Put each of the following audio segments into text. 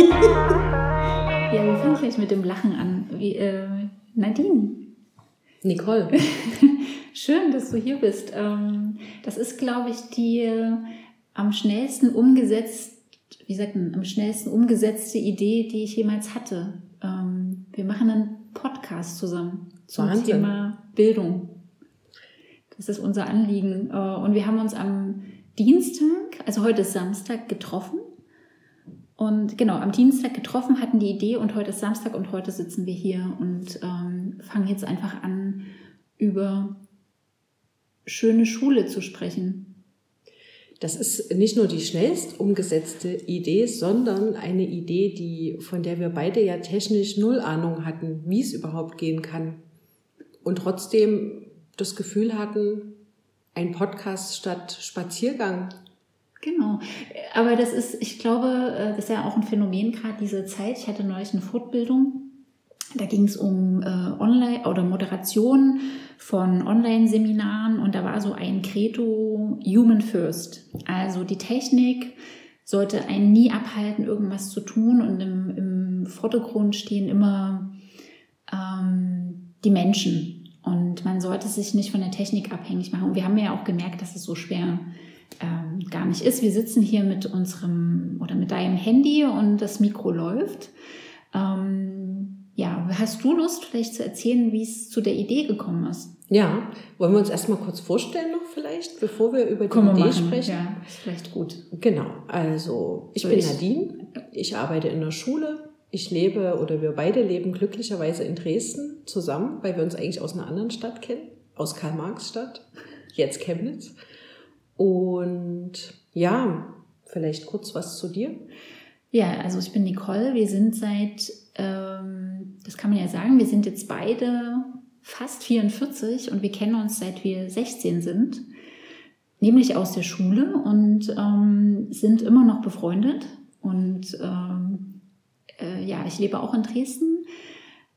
ja, wir fangen gleich mit dem Lachen an. Wie, äh, Nadine. Nicole. Schön, dass du hier bist. Ähm, das ist, glaube ich, die äh, am schnellsten umgesetzt, wie sagt man, am schnellsten umgesetzte Idee, die ich jemals hatte. Ähm, wir machen einen Podcast zusammen zum Wahnsinn. Thema Bildung. Das ist unser Anliegen. Äh, und wir haben uns am Dienstag, also heute ist Samstag, getroffen. Und genau, am Dienstag getroffen, hatten die Idee und heute ist Samstag und heute sitzen wir hier und ähm, fangen jetzt einfach an, über schöne Schule zu sprechen. Das ist nicht nur die schnellst umgesetzte Idee, sondern eine Idee, die, von der wir beide ja technisch null Ahnung hatten, wie es überhaupt gehen kann. Und trotzdem das Gefühl hatten, ein Podcast statt Spaziergang. Genau. Aber das ist, ich glaube, äh, das ist ja auch ein Phänomen gerade dieser Zeit. Ich hatte neulich eine Fortbildung. Da ging es um äh, Online oder Moderation von Online-Seminaren und da war so ein Credo Human First. Also die Technik sollte einen nie abhalten, irgendwas zu tun und im, im Vordergrund stehen immer ähm, die Menschen und man sollte sich nicht von der Technik abhängig machen. Und wir haben ja auch gemerkt, dass es so schwer ähm, gar nicht ist. Wir sitzen hier mit unserem oder mit deinem Handy und das Mikro läuft. Ähm, ja, hast du Lust, vielleicht zu erzählen, wie es zu der Idee gekommen ist? Ja, wollen wir uns erstmal kurz vorstellen noch vielleicht, bevor wir über die Können Idee machen. sprechen? Ja, ist vielleicht gut. Genau, also ich So, bin ich- Nadine, ich arbeite in der Schule, ich lebe oder wir beide leben glücklicherweise in Dresden zusammen, weil wir uns eigentlich aus einer anderen Stadt kennen, aus Karl-Marx-Stadt, jetzt Chemnitz. Und ja, vielleicht kurz was zu dir. Ja, also ich bin Nicole. Wir sind seit, ähm, das kann man ja sagen, wir sind jetzt beide fast 44 und wir kennen uns seit wir 16 sind, nämlich aus der Schule und ähm, sind immer noch befreundet. Und ähm, äh, ja, ich lebe auch in Dresden.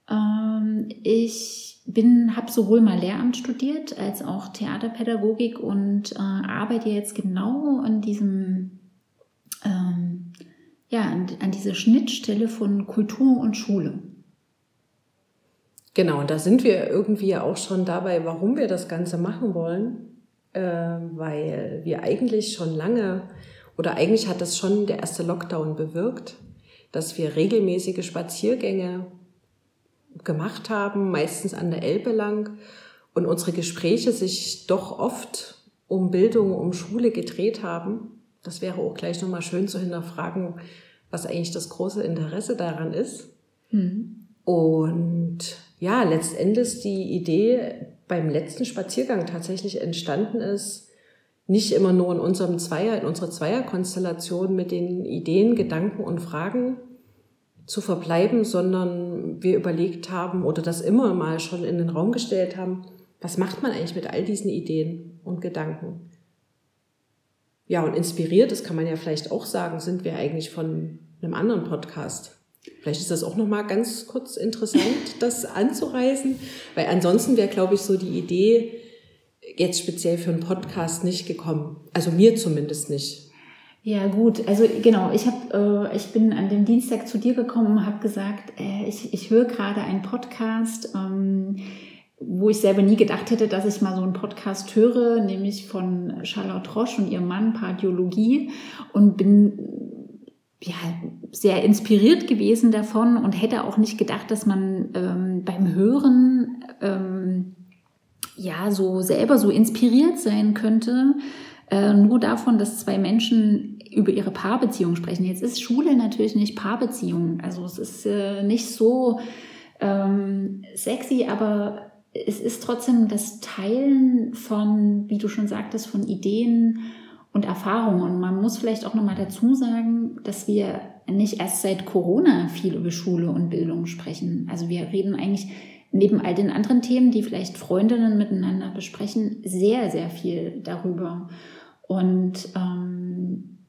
Ähm, ich bin, habe sowohl mal Lehramt studiert als auch Theaterpädagogik und äh, arbeite jetzt genau an diesem ähm, ja, an, an dieser Schnittstelle von Kultur und Schule. Genau, und da sind wir irgendwie ja auch schon dabei, warum wir das Ganze machen wollen, äh, weil wir eigentlich schon lange, oder eigentlich hat das schon der erste Lockdown bewirkt, dass wir regelmäßige Spaziergänge gemacht haben, meistens an der Elbe lang, und unsere Gespräche sich doch oft um Bildung, um Schule gedreht haben. Das wäre auch gleich nochmal schön zu hinterfragen, was eigentlich das große Interesse daran ist. Und ja, letztendlich die Idee beim letzten Spaziergang tatsächlich entstanden ist, nicht immer nur in unserem Zweier, in unserer Zweierkonstellation mit den Ideen, Gedanken und Fragen zu verbleiben, sondern wir überlegt haben oder das immer mal schon in den Raum gestellt haben, was macht man eigentlich mit all diesen Ideen und Gedanken? Ja, und inspiriert, das kann man ja vielleicht auch sagen, sind wir eigentlich von einem anderen Podcast. Vielleicht ist das auch noch mal ganz kurz interessant, das anzureißen, weil ansonsten wäre, glaube ich, so die Idee jetzt speziell für einen Podcast nicht gekommen. Also mir zumindest nicht. Ja gut, also genau, ich habe, äh, ich bin an dem Dienstag zu dir gekommen und habe gesagt, äh, ich, ich höre gerade einen Podcast, ähm, wo ich selber nie gedacht hätte, dass ich mal so einen Podcast höre, nämlich von Charlotte Roche und ihrem Mann Pardiologie und bin ja, sehr inspiriert gewesen davon und hätte auch nicht gedacht, dass man ähm, beim Hören ähm, ja so selber so inspiriert sein könnte, äh, nur davon, dass zwei Menschen über ihre Paarbeziehung sprechen. Jetzt ist Schule natürlich nicht Paarbeziehung, also es ist äh, nicht so ähm, sexy, aber es ist trotzdem das Teilen von, wie du schon sagtest, von Ideen und Erfahrungen. Und man muss vielleicht auch nochmal dazu sagen, dass wir nicht erst seit Corona viel über Schule und Bildung sprechen. Also wir reden eigentlich neben all den anderen Themen, die vielleicht Freundinnen miteinander besprechen, sehr, sehr viel darüber. Und ähm,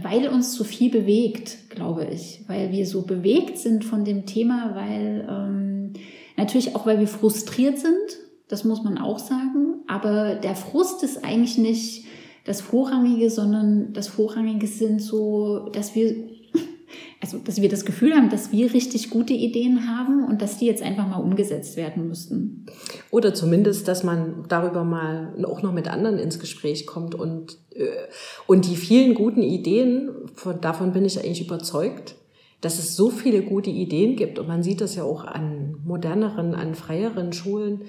weil uns so viel bewegt, glaube ich, weil wir so bewegt sind von dem Thema, weil ähm, natürlich auch, weil wir frustriert sind, das muss man auch sagen, aber der Frust ist eigentlich nicht das Vorrangige, sondern das Vorrangige sind so, dass wir also dass wir das Gefühl haben, dass wir richtig gute Ideen haben und dass die jetzt einfach mal umgesetzt werden müssten. Oder zumindest, dass man darüber mal auch noch mit anderen ins Gespräch kommt und, äh, und die vielen guten Ideen, von, davon bin ich eigentlich überzeugt, dass es so viele gute Ideen gibt und man sieht das ja auch an moderneren, an freieren Schulen,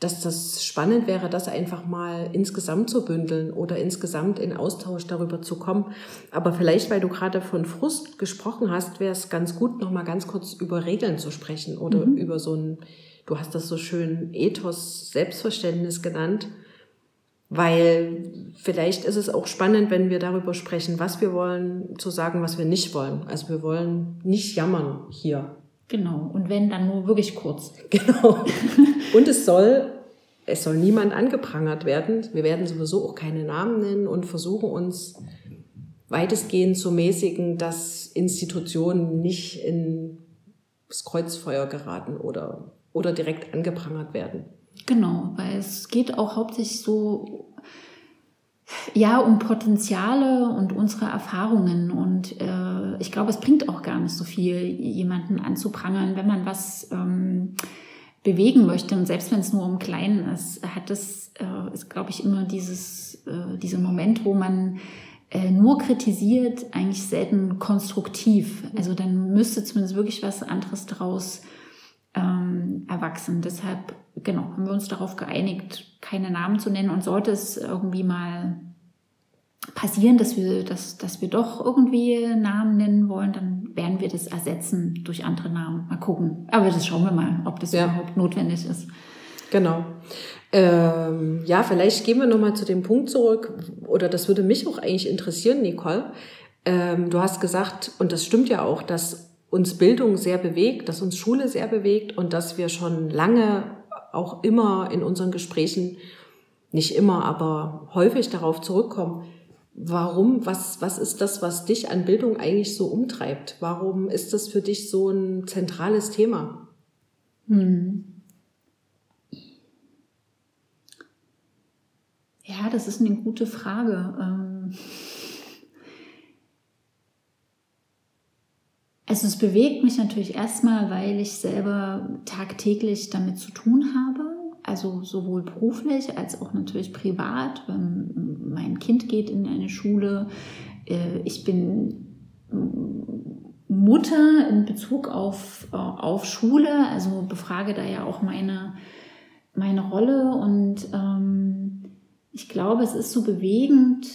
dass das spannend wäre, das einfach mal insgesamt zu bündeln oder insgesamt in Austausch darüber zu kommen. Aber vielleicht, weil du gerade von Frust gesprochen hast, wäre es ganz gut, noch mal ganz kurz über Regeln zu sprechen oder mhm. über so ein, du hast das so schön Ethos, Selbstverständnis genannt. Weil vielleicht ist es auch spannend, wenn wir darüber sprechen, was wir wollen, zu sagen, was wir nicht wollen. Also wir wollen nicht jammern hier. Genau. Und wenn, dann nur wirklich kurz. Genau. Und es soll, es soll niemand angeprangert werden. Wir werden sowieso auch keine Namen nennen und versuchen uns weitestgehend zu mäßigen, dass Institutionen nicht ins Kreuzfeuer geraten oder, oder direkt angeprangert werden. Genau, weil es geht auch hauptsächlich so ja um Potenziale und unsere Erfahrungen und äh, ich glaube, es bringt auch gar nicht so viel, jemanden anzuprangern, wenn man was ähm, bewegen möchte und selbst wenn es nur um Kleinen ist, hat das äh, ist glaube ich immer dieses äh, dieser Moment, wo man äh, nur kritisiert, eigentlich selten konstruktiv. Also dann müsste zumindest wirklich was anderes daraus ähm, erwachsen. Deshalb, genau, haben wir uns darauf geeinigt, keine Namen zu nennen. Und sollte es irgendwie mal passieren, dass wir, dass, dass wir doch irgendwie Namen nennen wollen, dann werden wir das ersetzen durch andere Namen. Mal gucken. Aber das schauen wir mal, ob das ja. überhaupt notwendig ist. Genau. Ähm, ja, vielleicht gehen wir nochmal zu dem Punkt zurück, oder das würde mich auch eigentlich interessieren, Nicole. Ähm, du hast gesagt, und das stimmt ja auch, dass uns Bildung sehr bewegt, dass uns Schule sehr bewegt und dass wir schon lange auch immer in unseren Gesprächen, nicht immer, aber häufig darauf zurückkommen, warum, was, was ist das, was dich an Bildung eigentlich so umtreibt? Warum ist das für dich so ein zentrales Thema? Hm. Ja, das ist eine gute Frage. Ähm Also es bewegt mich natürlich erstmal, weil ich selber tagtäglich damit zu tun habe. Also sowohl beruflich als auch natürlich privat. Mein Kind geht in eine Schule. Äh, ich bin Mutter in Bezug auf, äh, auf Schule, also befrage da ja auch meine, meine Rolle. Und ähm, ich glaube, es ist so bewegend,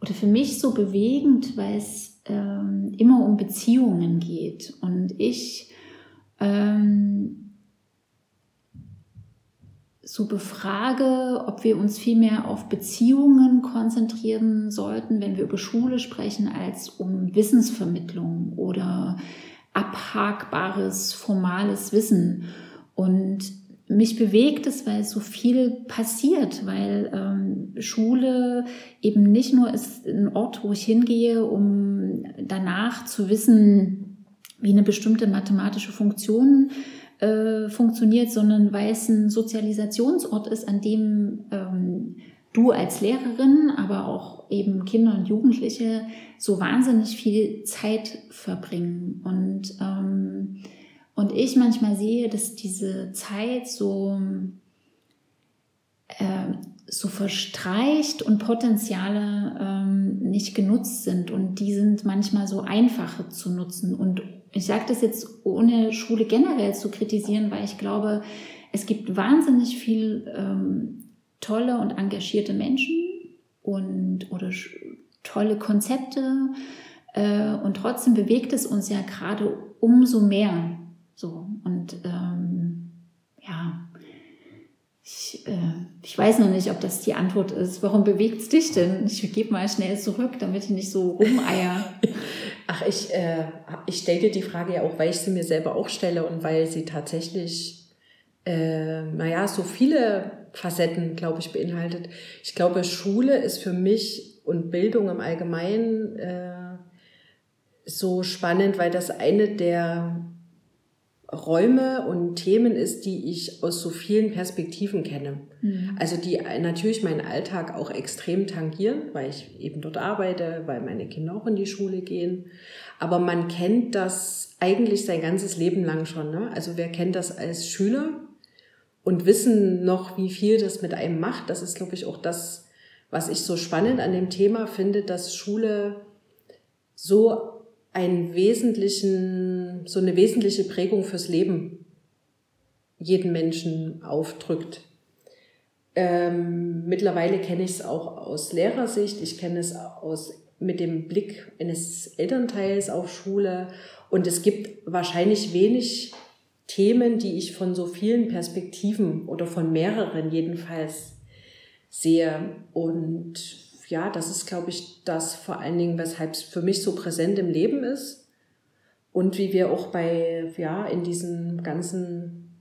oder für mich so bewegend, weil es ähm, immer um Beziehungen geht. Und ich ähm, so befrage, ob wir uns viel mehr auf Beziehungen konzentrieren sollten, wenn wir über Schule sprechen, als um Wissensvermittlung oder abhakbares, formales Wissen. Und mich bewegt es, weil so viel passiert, weil ähm, Schule eben nicht nur ist ein Ort, wo ich hingehe, um danach zu wissen, wie eine bestimmte mathematische Funktion äh, funktioniert, sondern weil es ein Sozialisationsort ist, an dem ähm, du als Lehrerin, aber auch eben Kinder und Jugendliche so wahnsinnig viel Zeit verbringen. Und ähm, und ich manchmal sehe, dass diese Zeit so, äh, so verstreicht und Potenziale ähm, nicht genutzt sind. Und die sind manchmal so einfache zu nutzen. Und ich sage das jetzt ohne Schule generell zu kritisieren, weil ich glaube, es gibt wahnsinnig viel ähm, tolle und engagierte Menschen und oder tolle Konzepte. Äh, und trotzdem bewegt es uns ja gerade umso mehr, so, und ähm, ja, ich, äh, ich weiß noch nicht, ob das die Antwort ist. Warum bewegt es dich denn? Ich gebe mal schnell zurück, damit ich nicht so rumeier. Ach, ich, äh, ich stelle dir die Frage ja auch, weil ich sie mir selber auch stelle und weil sie tatsächlich, äh, naja, so viele Facetten, glaube ich, beinhaltet. Ich glaube, Schule ist für mich und Bildung im Allgemeinen äh, so spannend, weil das eine der Räume und Themen ist, die ich aus so vielen Perspektiven kenne. Mhm. Also die natürlich meinen Alltag auch extrem tangieren, weil ich eben dort arbeite, weil meine Kinder auch in die Schule gehen. Aber man kennt das eigentlich sein ganzes Leben lang schon. Ne? Also wer kennt das als Schüler und wissen noch, wie viel das mit einem macht. Das ist, glaube ich, auch das, was ich so spannend an dem Thema finde, dass Schule so einen wesentlichen, so eine wesentliche Prägung fürs Leben jeden Menschen aufdrückt. Ähm, mittlerweile kenne ich es auch aus Lehrersicht, ich kenne es aus mit dem Blick eines Elternteils auf Schule. Und es gibt wahrscheinlich wenig Themen, die ich von so vielen Perspektiven oder von mehreren jedenfalls sehe. Und ja, das ist, glaube ich, das vor allen Dingen, weshalb es für mich so präsent im Leben ist. Und wie wir auch bei, ja, in diesen ganzen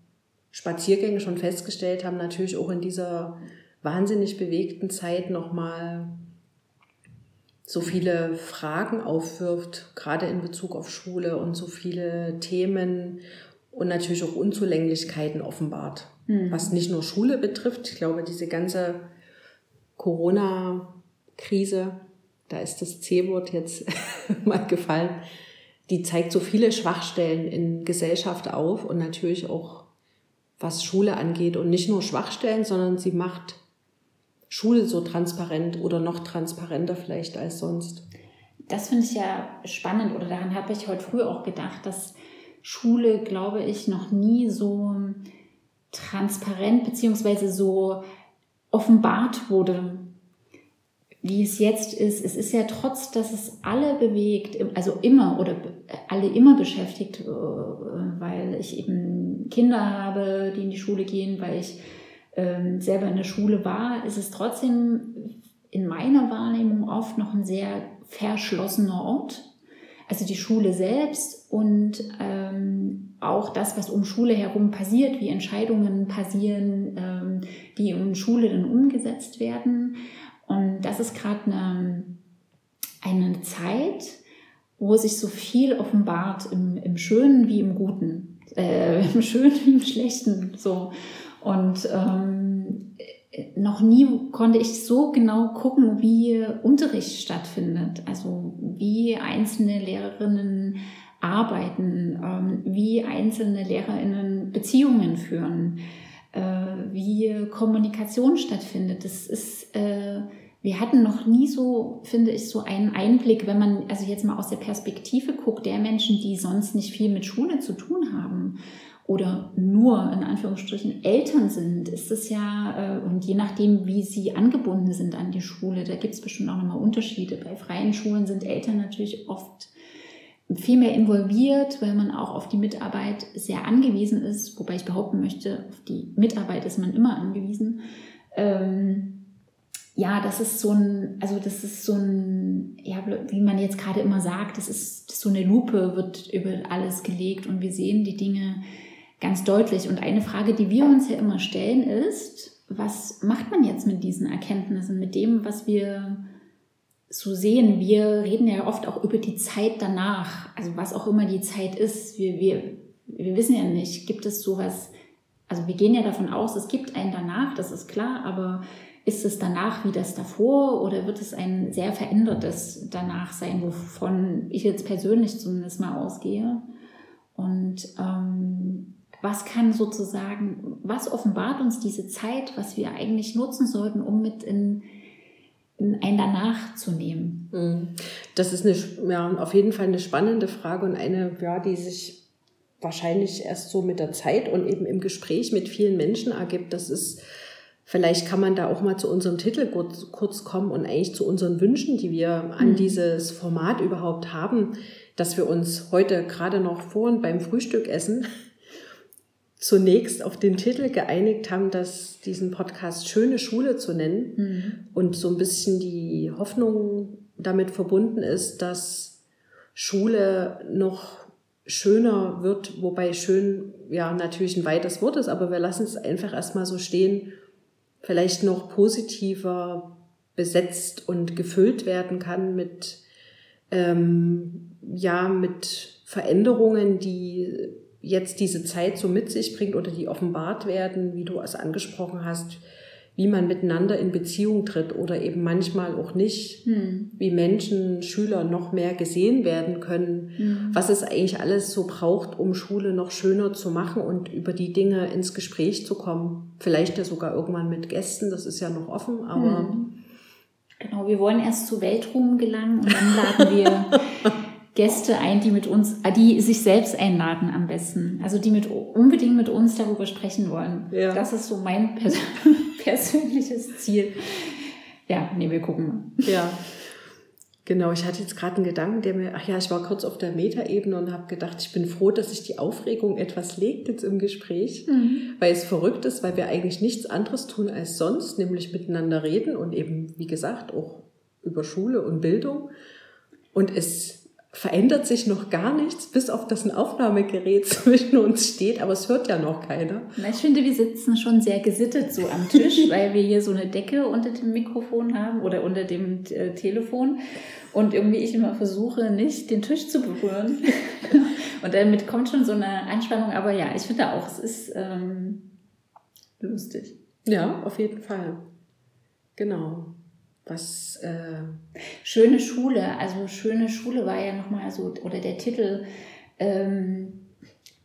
Spaziergängen schon festgestellt haben, natürlich auch in dieser wahnsinnig bewegten Zeit nochmal so viele Fragen aufwirft, gerade in Bezug auf Schule und so viele Themen und natürlich auch Unzulänglichkeiten offenbart. Mhm. Was nicht nur Schule betrifft. Ich glaube, diese ganze Corona- Krise, da ist das C-Wort jetzt mal gefallen, die zeigt so viele Schwachstellen in Gesellschaft auf und natürlich auch was Schule angeht und nicht nur Schwachstellen, sondern sie macht Schule so transparent oder noch transparenter vielleicht als sonst. Das finde ich ja spannend oder daran habe ich heute früh auch gedacht, dass Schule, glaube ich, noch nie so transparent beziehungsweise so offenbart wurde wie es jetzt ist. Es ist ja trotz, dass es alle bewegt, also immer oder alle immer beschäftigt, äh, weil ich eben Kinder habe, die in die Schule gehen, weil ich ähm, selber in der Schule war, ist es trotzdem in meiner Wahrnehmung oft noch ein sehr verschlossener Ort. Also die Schule selbst und ähm, auch das, was um Schule herum passiert, wie Entscheidungen passieren, ähm, die um Schule dann umgesetzt werden. Und das ist gerade eine, eine Zeit, wo sich so viel offenbart im, im Schönen wie im Guten, äh, im Schönen wie im Schlechten. So. Und ähm, noch nie konnte ich so genau gucken, wie Unterricht stattfindet, also wie einzelne Lehrerinnen arbeiten, ähm, wie einzelne Lehrerinnen Beziehungen führen, äh, wie Kommunikation stattfindet. Das ist äh, wir hatten noch nie so, finde ich, so einen Einblick, wenn man also jetzt mal aus der Perspektive guckt, der Menschen, die sonst nicht viel mit Schule zu tun haben oder nur in Anführungsstrichen Eltern sind, ist es ja, äh, und je nachdem, wie sie angebunden sind an die Schule, da gibt es bestimmt auch nochmal Unterschiede. Bei freien Schulen sind Eltern natürlich oft viel mehr involviert, weil man auch auf die Mitarbeit sehr angewiesen ist, wobei ich behaupten möchte, auf die Mitarbeit ist man immer angewiesen. Ähm, ja, das ist so ein, also das ist so ein, ja, wie man jetzt gerade immer sagt, das ist so eine Lupe, wird über alles gelegt und wir sehen die Dinge ganz deutlich. Und eine Frage, die wir uns ja immer stellen, ist, was macht man jetzt mit diesen Erkenntnissen, mit dem, was wir so sehen? Wir reden ja oft auch über die Zeit danach, also was auch immer die Zeit ist. Wir, wir, wir wissen ja nicht, gibt es sowas, also wir gehen ja davon aus, es gibt einen danach, das ist klar, aber ist es danach wie das davor oder wird es ein sehr verändertes danach sein, wovon ich jetzt persönlich zumindest mal ausgehe? Und ähm, was kann sozusagen, was offenbart uns diese Zeit, was wir eigentlich nutzen sollten, um mit in, in ein Danach zu nehmen? Mhm. Das ist eine, ja, auf jeden Fall eine spannende Frage und eine, ja, die sich wahrscheinlich erst so mit der Zeit und eben im Gespräch mit vielen Menschen ergibt. Das ist Vielleicht kann man da auch mal zu unserem Titel kurz, kurz kommen und eigentlich zu unseren Wünschen, die wir an mhm. dieses Format überhaupt haben, dass wir uns heute gerade noch vor und beim Frühstück essen zunächst auf den Titel geeinigt haben, dass diesen Podcast Schöne Schule zu nennen mhm. und so ein bisschen die Hoffnung damit verbunden ist, dass Schule noch schöner wird, wobei schön ja natürlich ein weites Wort ist, aber wir lassen es einfach erstmal so stehen vielleicht noch positiver besetzt und gefüllt werden kann mit, ähm, ja, mit Veränderungen, die jetzt diese Zeit so mit sich bringt oder die offenbart werden, wie du es angesprochen hast, wie man miteinander in Beziehung tritt oder eben manchmal auch nicht, hm. wie Menschen, Schüler noch mehr gesehen werden können, hm. was es eigentlich alles so braucht, um Schule noch schöner zu machen und über die Dinge ins Gespräch zu kommen. Vielleicht ja sogar irgendwann mit Gästen, das ist ja noch offen, aber. Hm. Genau, wir wollen erst zu Weltruhm gelangen und dann laden wir Gäste ein, die mit uns, äh, die sich selbst einladen am besten. Also die mit unbedingt mit uns darüber sprechen wollen. Ja. Das ist so mein pers persönliches Ziel. Ja, nee, wir gucken mal. Ja. Genau, ich hatte jetzt gerade einen Gedanken, der mir, ach ja, ich war kurz auf der Metaebene und habe gedacht, ich bin froh, dass sich die Aufregung etwas legt jetzt im Gespräch, mhm. weil es verrückt ist, weil wir eigentlich nichts anderes tun als sonst, nämlich miteinander reden und eben, wie gesagt, auch über Schule und Bildung. Und es verändert sich noch gar nichts, bis auf das ein Aufnahmegerät zwischen uns steht, aber es hört ja noch keiner. Ich finde, wir sitzen schon sehr gesittet so am Tisch, weil wir hier so eine Decke unter dem Mikrofon haben oder unter dem äh, Telefon und irgendwie ich immer versuche, nicht den Tisch zu berühren. und damit kommt schon so eine Anspannung, aber ja, ich finde auch, es ist ähm, lustig. Ja, auf jeden Fall. Genau. Was äh schöne Schule, also schöne Schule war ja nochmal so, oder der Titel ähm,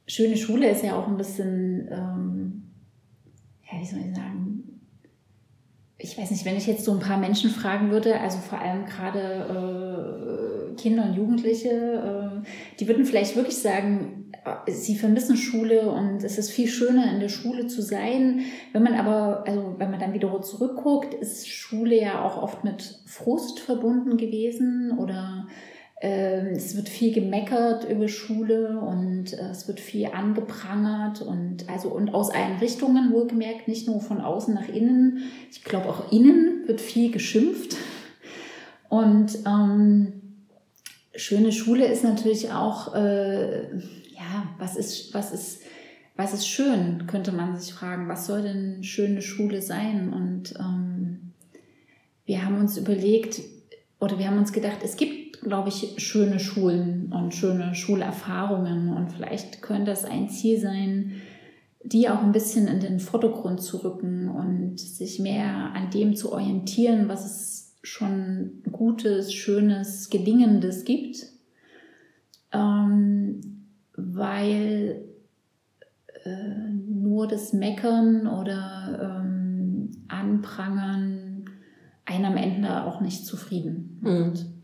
Schöne Schule ist ja auch ein bisschen, ähm, ja, wie soll ich sagen, ich weiß nicht, wenn ich jetzt so ein paar Menschen fragen würde, also vor allem gerade äh, Kinder und Jugendliche, äh, die würden vielleicht wirklich sagen, sie vermissen Schule und es ist viel schöner in der Schule zu sein. Wenn man aber, also wenn man dann wieder zurückguckt, ist Schule ja auch oft mit Frust verbunden gewesen oder äh, es wird viel gemeckert über Schule und äh, es wird viel angeprangert und also und aus allen Richtungen wohlgemerkt, nicht nur von außen nach innen. Ich glaube auch innen wird viel geschimpft und ähm, schöne Schule ist natürlich auch äh, ja, was ist, was ist, was ist schön, könnte man sich fragen. Was soll denn schöne Schule sein? Und ähm, wir haben uns überlegt, oder wir haben uns gedacht, es gibt, glaube ich, schöne Schulen und schöne Schulerfahrungen. Und vielleicht könnte das ein Ziel sein, die auch ein bisschen in den Vordergrund zu rücken und sich mehr an dem zu orientieren, was es schon Gutes, Schönes, Gelingendes gibt. Ähm, weil äh, nur das Meckern oder ähm, Anprangern einen am Ende auch nicht zufrieden macht. Mhm.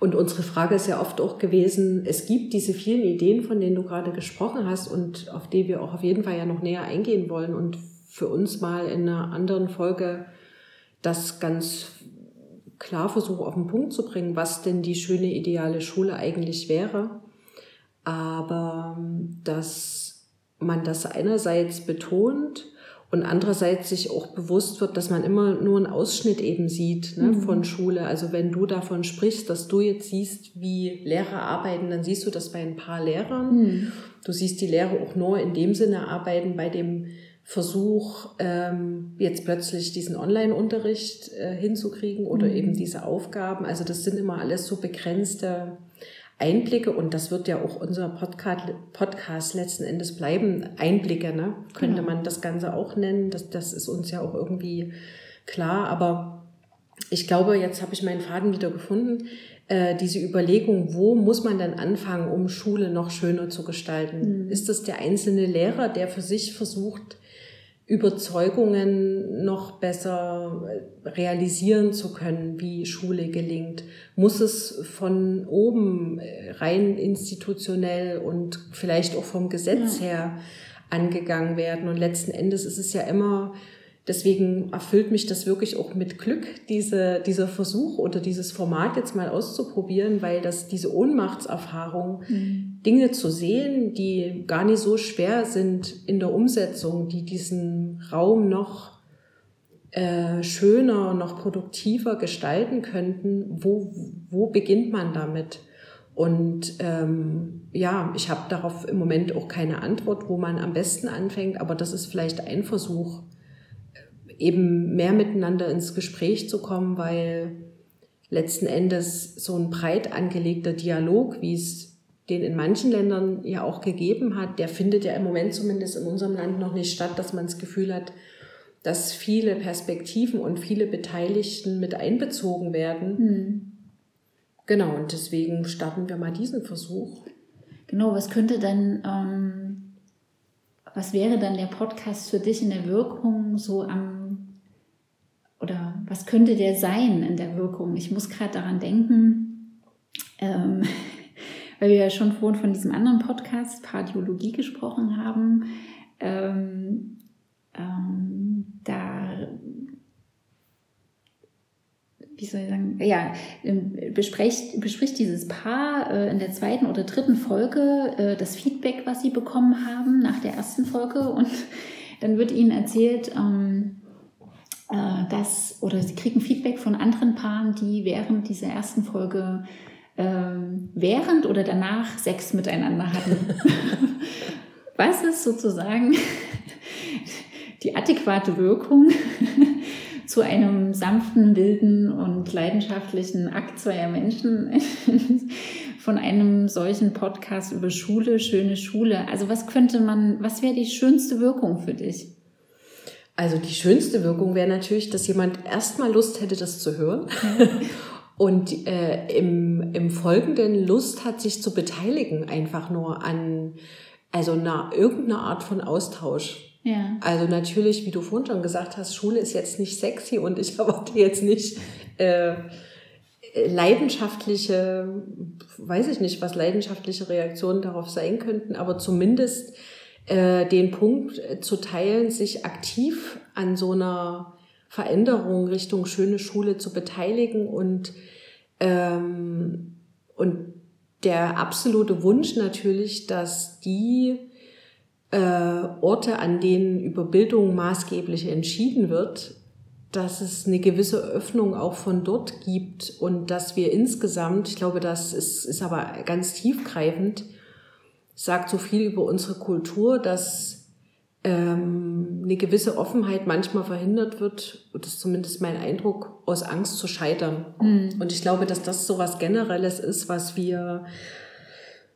Und unsere Frage ist ja oft auch gewesen, es gibt diese vielen Ideen, von denen du gerade gesprochen hast und auf die wir auch auf jeden Fall ja noch näher eingehen wollen und für uns mal in einer anderen Folge das ganz klar versuchen auf den Punkt zu bringen, was denn die schöne ideale Schule eigentlich wäre aber ähm, dass man das einerseits betont und andererseits sich auch bewusst wird, dass man immer nur einen Ausschnitt eben sieht ne, mhm. von Schule. Also wenn du davon sprichst, dass du jetzt siehst, wie Lehrer arbeiten, dann siehst du das bei ein paar Lehrern. Mhm. Du siehst die Lehrer auch nur in dem Sinne arbeiten bei dem Versuch, ähm, jetzt plötzlich diesen Online-Unterricht äh, hinzukriegen oder mhm. eben diese Aufgaben. Also das sind immer alles so begrenzte Einblicke, und das wird ja auch unser Podcast, Podcast letzten Endes bleiben, Einblicke, ne? könnte genau. man das Ganze auch nennen. Das, das ist uns ja auch irgendwie klar. Aber ich glaube, jetzt habe ich meinen Faden wieder gefunden. Äh, diese Überlegung, wo muss man denn anfangen, um Schule noch schöner zu gestalten? Mhm. Ist das der einzelne Lehrer, der für sich versucht, Überzeugungen noch besser realisieren zu können, wie Schule gelingt? Muss es von oben äh, rein institutionell und vielleicht auch vom Gesetz ja. her angegangen werden? Und letzten Endes ist es ja immer deswegen erfüllt mich das wirklich auch mit Glück, diese, dieser Versuch oder dieses Format jetzt mal auszuprobieren, weil das diese Ohnmachtserfahrung, mhm. Dinge zu sehen, die gar nicht so schwer sind in der Umsetzung, die diesen Raum noch äh, schöner, noch produktiver gestalten könnten, wo, wo beginnt man damit? Und ähm, ja, ich habe darauf im Moment auch keine Antwort, wo man am besten anfängt, aber das ist vielleicht ein Versuch, eben mehr miteinander ins Gespräch zu kommen, weil letzten Endes so ein breit angelegter Dialog, wie es den in manchen Ländern ja auch gegeben hat, der findet ja im Moment zumindest in unserem Land noch nicht statt, dass man das Gefühl hat, dass viele Perspektiven und viele Beteiligten mit einbezogen werden. Mhm. Genau, und deswegen starten wir mal diesen Versuch. Genau, was könnte dann, ähm, was wäre dann der Podcast für dich in der Wirkung so am, oder was könnte der sein in der Wirkung? Ich muss gerade daran denken, ähm, weil wir ja schon vorhin von diesem anderen Podcast Pardiologie gesprochen haben. Ähm, ähm, da wie soll ich sagen, ja, ähm, bespricht, bespricht dieses Paar äh, in der zweiten oder dritten Folge äh, das Feedback, was sie bekommen haben nach der ersten Folge und dann wird ihnen erzählt, ähm, äh, dass, oder sie kriegen Feedback von anderen Paaren, die während dieser ersten Folge ähm, während oder danach Sex miteinander hatten. was ist sozusagen die adäquate Wirkung zu einem sanften, wilden und leidenschaftlichen Akt zweier Menschen von einem solchen Podcast über Schule, schöne Schule. Also was könnte man, was wäre die schönste Wirkung für dich? Also die schönste Wirkung wäre natürlich, dass jemand erstmal Lust hätte, das zu hören. Und äh, im, im Folgenden Lust hat, sich zu beteiligen, einfach nur an also einer, irgendeiner Art von Austausch. Ja. Also natürlich, wie du vorhin schon gesagt hast, Schule ist jetzt nicht sexy und ich erwarte jetzt nicht äh, leidenschaftliche, weiß ich nicht, was leidenschaftliche Reaktionen darauf sein könnten, aber zumindest äh, den Punkt äh, zu teilen, sich aktiv an so einer Veränderung Richtung schöne Schule zu beteiligen und, ähm, und der absolute Wunsch natürlich, dass die äh, Orte, an denen über Bildung maßgeblich entschieden wird, dass es eine gewisse Öffnung auch von dort gibt und dass wir insgesamt, ich glaube, das ist, ist aber ganz tiefgreifend, sagt so viel über unsere Kultur, dass ähm, eine gewisse Offenheit manchmal verhindert wird, das ist zumindest mein Eindruck, aus Angst zu scheitern. Mhm. Und ich glaube, dass das so was Generelles ist, was wir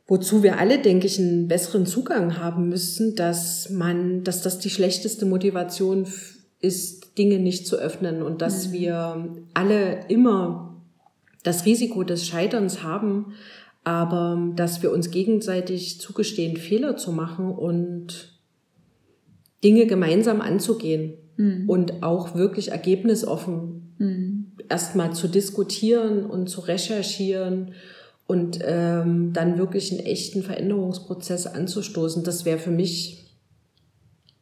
wozu wir alle, denke ich, einen besseren Zugang haben müssen, dass man, dass das die schlechteste Motivation ist, Dinge nicht zu öffnen und dass mhm. wir alle immer das Risiko des Scheiterns haben, aber dass wir uns gegenseitig zugestehen, Fehler zu machen und Dinge gemeinsam anzugehen mhm. und auch wirklich ergebnisoffen mhm. erstmal zu diskutieren und zu recherchieren und ähm, dann wirklich einen echten Veränderungsprozess anzustoßen. Das wäre für mich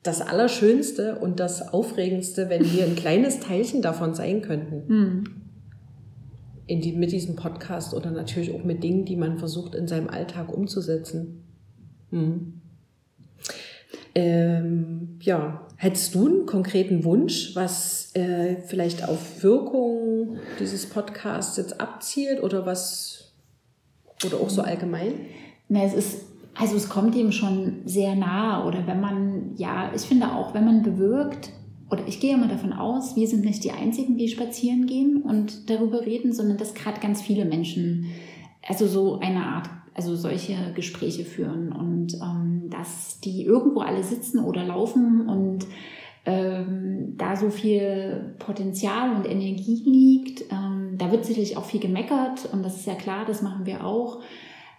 das Allerschönste und das Aufregendste, wenn wir ein kleines Teilchen davon sein könnten. Mhm. In die, mit diesem Podcast oder natürlich auch mit Dingen, die man versucht in seinem Alltag umzusetzen. Mhm. Ähm, ja, hättest du einen konkreten Wunsch, was äh, vielleicht auf Wirkung dieses Podcasts jetzt abzielt oder was oder auch so allgemein? Na, es ist, also es kommt ihm schon sehr nah. Oder wenn man, ja, ich finde auch, wenn man bewirkt, oder ich gehe immer davon aus, wir sind nicht die Einzigen, die spazieren gehen und darüber reden, sondern dass gerade ganz viele Menschen, also so eine Art, also solche Gespräche führen und ähm, dass die irgendwo alle sitzen oder laufen und ähm, da so viel Potenzial und Energie liegt. Ähm, da wird sicherlich auch viel gemeckert und das ist ja klar, das machen wir auch.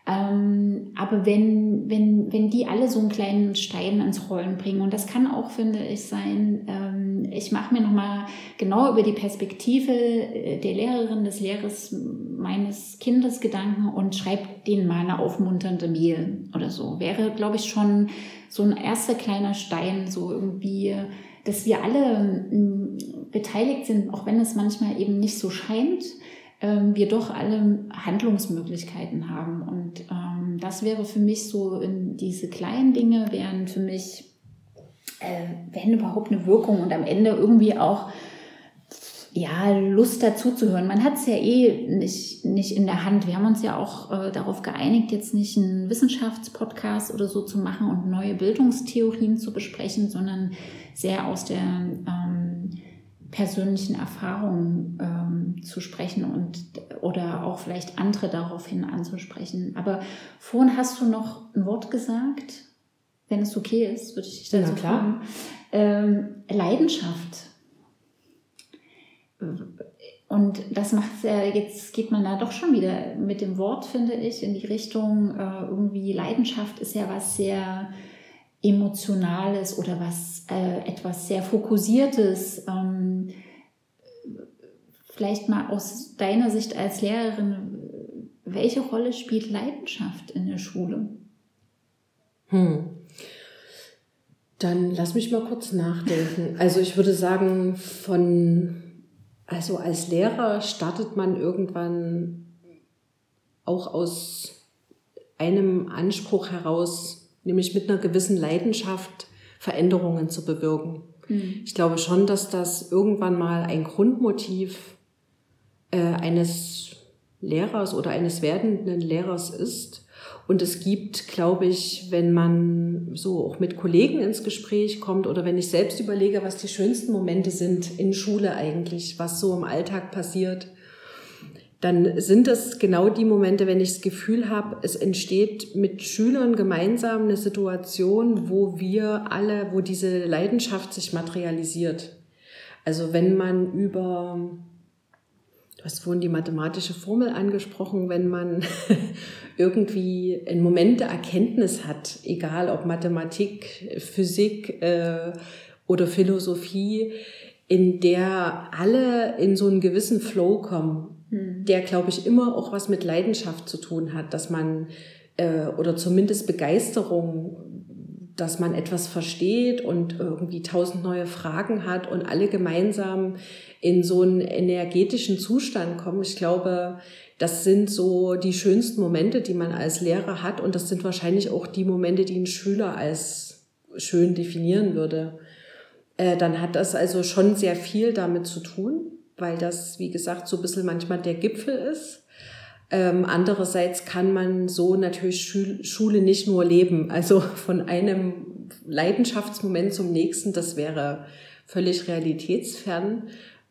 Ähm, aber wenn, wenn, wenn die alle so einen kleinen Stein ins Rollen bringen, und das kann auch, finde ich, sein, ähm, ich mache mir nochmal genau über die Perspektive äh, der Lehrerin, des Lehrers meines Kindes Gedanken und schreibe denen mal eine aufmunternde Mail oder so. Wäre, glaube ich, schon so ein erster kleiner Stein, so irgendwie dass wir alle ähm, beteiligt sind, auch wenn es manchmal eben nicht so scheint, wir doch alle Handlungsmöglichkeiten haben. Und ähm, das wäre für mich so, in diese kleinen Dinge wären für mich, äh, wenn überhaupt eine Wirkung und am Ende irgendwie auch ja, Lust dazu zu hören. Man hat es ja eh nicht, nicht in der Hand. Wir haben uns ja auch äh, darauf geeinigt, jetzt nicht einen Wissenschaftspodcast oder so zu machen und neue Bildungstheorien zu besprechen, sondern sehr aus der ähm, persönlichen Erfahrungen ähm, zu sprechen und oder auch vielleicht andere daraufhin anzusprechen. Aber vorhin hast du noch ein Wort gesagt, wenn es okay ist, würde ich dich dazu fragen. Ähm, Leidenschaft. Und das macht ja, jetzt geht man da doch schon wieder mit dem Wort, finde ich, in die Richtung, äh, irgendwie Leidenschaft ist ja was sehr Emotionales oder was äh, etwas sehr Fokussiertes. Ähm, vielleicht mal aus deiner Sicht als Lehrerin, welche Rolle spielt Leidenschaft in der Schule? Hm. Dann lass mich mal kurz nachdenken. Also ich würde sagen, von, also als Lehrer startet man irgendwann auch aus einem Anspruch heraus, nämlich mit einer gewissen Leidenschaft Veränderungen zu bewirken. Mhm. Ich glaube schon, dass das irgendwann mal ein Grundmotiv äh, eines Lehrers oder eines werdenden Lehrers ist. Und es gibt, glaube ich, wenn man so auch mit Kollegen ins Gespräch kommt oder wenn ich selbst überlege, was die schönsten Momente sind in Schule eigentlich, was so im Alltag passiert, dann sind das genau die Momente, wenn ich das Gefühl habe, es entsteht mit Schülern gemeinsam eine Situation, wo wir alle, wo diese Leidenschaft sich materialisiert. Also wenn man über, du hast vorhin die mathematische Formel angesprochen, wenn man irgendwie einen Moment der Erkenntnis hat, egal ob Mathematik, Physik äh, oder Philosophie, in der alle in so einen gewissen Flow kommen hm. der, glaube ich, immer auch was mit Leidenschaft zu tun hat, dass man äh, oder zumindest Begeisterung, dass man etwas versteht und irgendwie tausend neue Fragen hat und alle gemeinsam in so einen energetischen Zustand kommen. Ich glaube, das sind so die schönsten Momente, die man als Lehrer hat und das sind wahrscheinlich auch die Momente, die ein Schüler als schön definieren würde. Äh, dann hat das also schon sehr viel damit zu tun weil das, wie gesagt, so ein bisschen manchmal der Gipfel ist. Ähm, andererseits kann man so natürlich Schul Schule nicht nur leben. Also von einem Leidenschaftsmoment zum nächsten, das wäre völlig realitätsfern,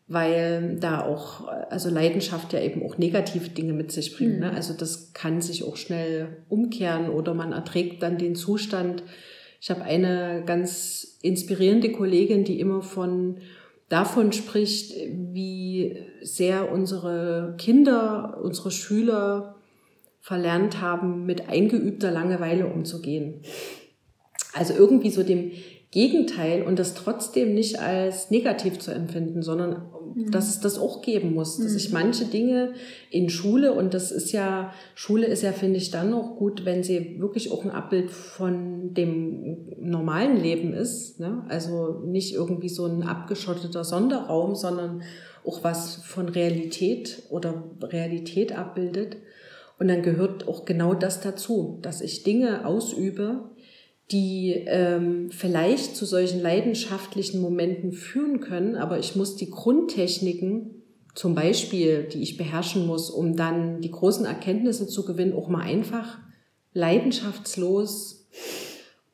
weil da auch, also Leidenschaft ja eben auch negative Dinge mit sich bringt. Ne? Mhm. Ne? Also das kann sich auch schnell umkehren oder man erträgt dann den Zustand. Ich habe eine ganz inspirierende Kollegin, die immer von davon spricht, wie sehr unsere Kinder, unsere Schüler verlernt haben, mit eingeübter Langeweile umzugehen. Also irgendwie so dem Gegenteil und das trotzdem nicht als negativ zu empfinden, sondern mhm. dass es das auch geben muss, dass ich mhm. manche Dinge in Schule und das ist ja, Schule ist ja, finde ich, dann auch gut, wenn sie wirklich auch ein Abbild von dem normalen Leben ist, ne? also nicht irgendwie so ein abgeschotteter Sonderraum, sondern auch was von Realität oder Realität abbildet. Und dann gehört auch genau das dazu, dass ich Dinge ausübe, die ähm, vielleicht zu solchen leidenschaftlichen Momenten führen können, aber ich muss die Grundtechniken, zum Beispiel, die ich beherrschen muss, um dann die großen Erkenntnisse zu gewinnen, auch mal einfach leidenschaftslos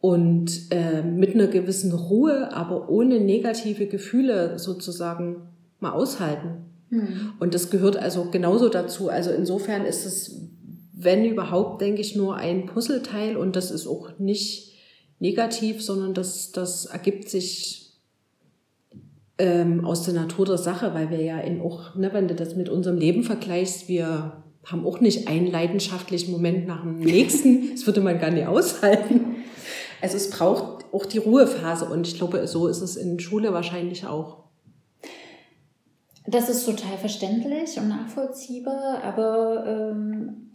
und äh, mit einer gewissen Ruhe, aber ohne negative Gefühle sozusagen mal aushalten. Mhm. Und das gehört also genauso dazu. Also insofern ist es, wenn überhaupt, denke ich, nur ein Puzzleteil und das ist auch nicht negativ, sondern das, das ergibt sich ähm, aus der Natur der Sache, weil wir ja in auch, ne, wenn du das mit unserem Leben vergleichst, wir haben auch nicht einen leidenschaftlichen Moment nach dem nächsten. Das würde man gar nicht aushalten. Also es braucht auch die Ruhephase und ich glaube, so ist es in Schule wahrscheinlich auch. Das ist total verständlich und nachvollziehbar, aber ähm,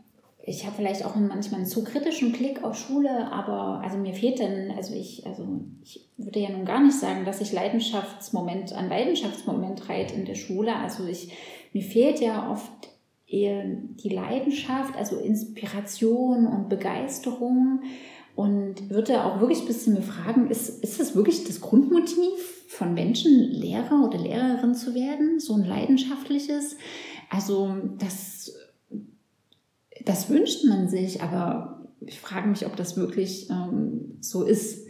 ich habe vielleicht auch manchmal einen zu kritischen Blick auf Schule, aber also mir fehlt dann, also ich, also ich würde ja nun gar nicht sagen, dass ich Leidenschaftsmoment an Leidenschaftsmoment reite in der Schule. Also ich, mir fehlt ja oft eher die Leidenschaft, also Inspiration und Begeisterung und würde auch wirklich ein bisschen mir fragen, ist, ist das wirklich das Grundmotiv von Menschen, Lehrer oder Lehrerin zu werden? So ein leidenschaftliches? Also das das wünscht man sich, aber ich frage mich, ob das wirklich ähm, so ist.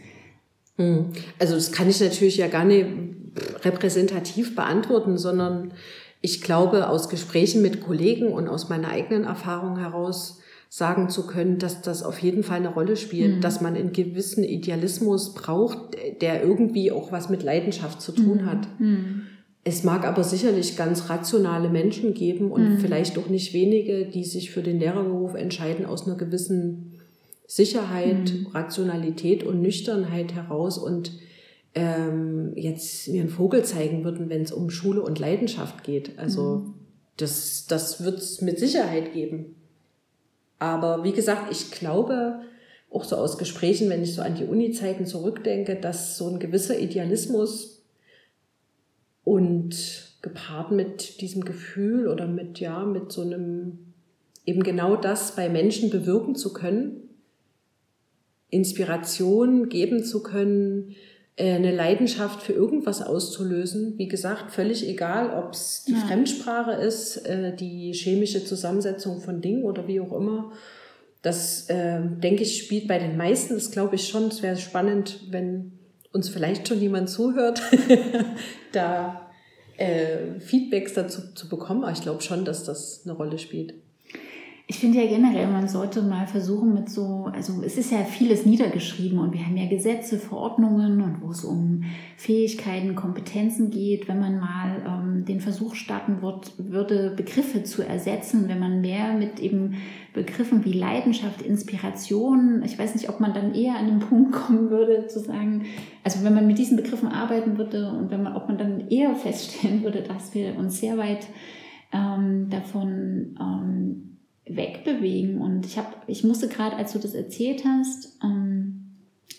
Hm. Also das kann ich natürlich ja gar nicht repräsentativ beantworten, sondern ich glaube, aus Gesprächen mit Kollegen und aus meiner eigenen Erfahrung heraus sagen zu können, dass das auf jeden Fall eine Rolle spielt, mhm. dass man einen gewissen Idealismus braucht, der irgendwie auch was mit Leidenschaft zu tun mhm. hat. Mhm. Es mag aber sicherlich ganz rationale Menschen geben und mhm. vielleicht auch nicht wenige, die sich für den Lehrerberuf entscheiden aus einer gewissen Sicherheit, mhm. Rationalität und Nüchternheit heraus und ähm, jetzt mir einen Vogel zeigen würden, wenn es um Schule und Leidenschaft geht. Also mhm. das, das wird es mit Sicherheit geben. Aber wie gesagt, ich glaube, auch so aus Gesprächen, wenn ich so an die Uni-Zeiten zurückdenke, dass so ein gewisser Idealismus und gepaart mit diesem Gefühl oder mit, ja, mit so einem, eben genau das bei Menschen bewirken zu können, Inspiration geben zu können, äh, eine Leidenschaft für irgendwas auszulösen. Wie gesagt, völlig egal, ob es die ja. Fremdsprache ist, äh, die chemische Zusammensetzung von Dingen oder wie auch immer. Das, äh, denke ich, spielt bei den meisten, das glaube ich schon. Es wäre spannend, wenn uns vielleicht schon jemand zuhört, da äh, Feedbacks dazu zu bekommen. Aber ich glaube schon, dass das eine Rolle spielt. Ich finde ja generell, man sollte mal versuchen mit so, also es ist ja vieles niedergeschrieben und wir haben ja Gesetze, Verordnungen und wo es um Fähigkeiten, Kompetenzen geht, wenn man mal ähm, den Versuch starten wird, würde, Begriffe zu ersetzen, wenn man mehr mit eben Begriffen wie Leidenschaft, Inspiration, ich weiß nicht, ob man dann eher an den Punkt kommen würde zu sagen, also wenn man mit diesen Begriffen arbeiten würde und wenn man, ob man dann eher feststellen würde, dass wir uns sehr weit ähm, davon ähm, wegbewegen. Und ich habe, ich musste gerade, als du das erzählt hast, ähm,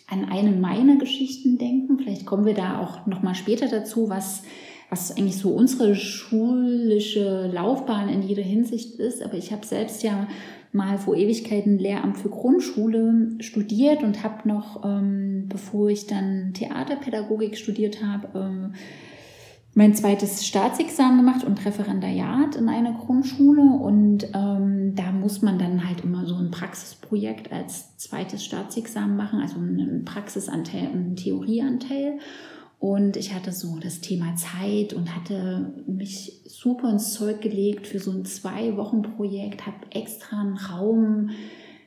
an eine meiner Geschichten denken. Vielleicht kommen wir da auch noch mal später dazu, was was eigentlich so unsere schulische Laufbahn in jeder Hinsicht ist. Aber ich habe selbst ja mal vor Ewigkeiten Lehramt für Grundschule studiert und habe noch, ähm, bevor ich dann Theaterpädagogik studiert habe, äh, mein zweites Staatsexamen gemacht und Referendariat in einer Grundschule. Und ähm, da muss man dann halt immer so ein Praxisprojekt als zweites Staatsexamen machen, also einen Praxisanteil und einen Theorieanteil. Und ich hatte so das Thema Zeit und hatte mich super ins Zeug gelegt für so ein Zwei-Wochen-Projekt, habe extra einen Raum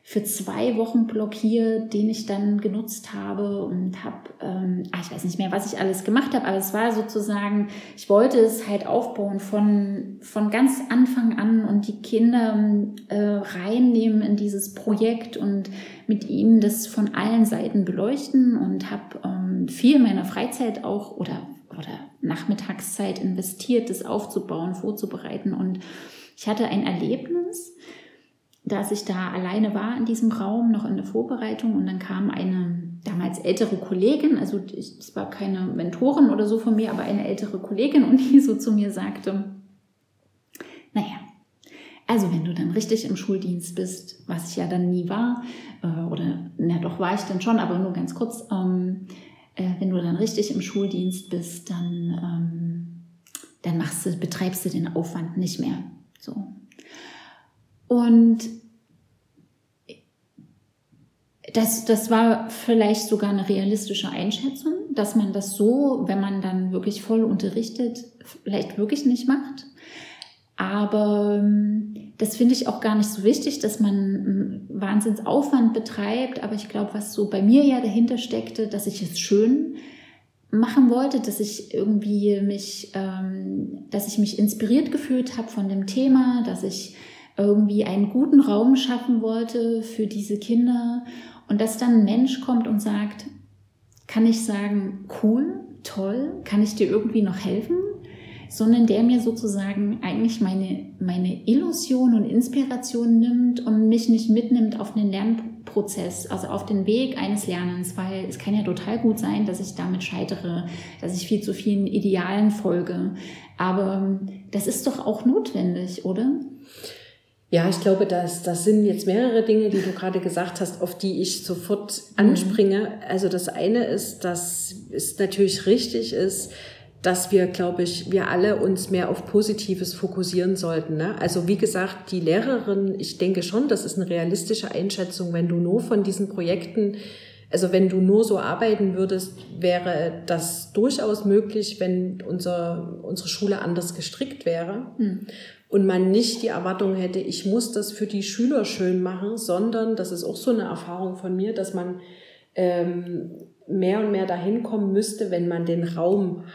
für zwei Wochen blockiert, den ich dann genutzt habe und habe, ähm, ah, ich weiß nicht mehr, was ich alles gemacht habe, aber es war sozusagen, ich wollte es halt aufbauen von, von ganz Anfang an und die Kinder äh, reinnehmen in dieses Projekt und mit ihnen das von allen Seiten beleuchten und habe ähm, viel meiner Freizeit auch oder, oder Nachmittagszeit investiert, das aufzubauen, vorzubereiten und ich hatte ein Erlebnis, dass ich da alleine war in diesem Raum, noch in der Vorbereitung und dann kam eine damals ältere Kollegin, also es war keine Mentorin oder so von mir, aber eine ältere Kollegin und die so zu mir sagte, naja, also wenn du dann richtig im Schuldienst bist, was ich ja dann nie war, äh, oder na doch war ich dann schon, aber nur ganz kurz, ähm, äh, wenn du dann richtig im Schuldienst bist, dann, ähm, dann machst du, betreibst du den Aufwand nicht mehr. So, und das, das war vielleicht sogar eine realistische Einschätzung, dass man das so, wenn man dann wirklich voll unterrichtet, vielleicht wirklich nicht macht. Aber ähm, das finde ich auch gar nicht so wichtig, dass man einen Wahnsinnsaufwand betreibt. Aber ich glaube, was so bei mir ja dahinter steckte, dass ich es schön machen wollte, dass ich irgendwie mich, ähm, dass ich mich inspiriert gefühlt habe von dem Thema, dass ich irgendwie einen guten Raum schaffen wollte für diese Kinder und dass dann ein Mensch kommt und sagt, kann ich sagen, cool, toll, kann ich dir irgendwie noch helfen? Sondern der mir sozusagen eigentlich meine, meine Illusion und Inspiration nimmt und mich nicht mitnimmt auf den Lernprozess, also auf den Weg eines Lernens, weil es kann ja total gut sein, dass ich damit scheitere, dass ich viel zu vielen Idealen folge. Aber das ist doch auch notwendig, oder? Ja, ich glaube, das, das sind jetzt mehrere Dinge, die du gerade gesagt hast, auf die ich sofort anspringe. Also das eine ist, dass es natürlich richtig ist, dass wir, glaube ich, wir alle uns mehr auf Positives fokussieren sollten. Ne? Also wie gesagt, die Lehrerin, ich denke schon, das ist eine realistische Einschätzung, wenn du nur von diesen Projekten Also wenn du nur so arbeiten würdest, wäre das durchaus möglich, wenn unser, unsere Schule anders gestrickt wäre. Mhm. Und man nicht die Erwartung hätte, ich muss das für die Schüler schön machen, sondern das ist auch so eine Erfahrung von mir, dass man ähm, mehr und mehr dahin kommen müsste, wenn man den Raum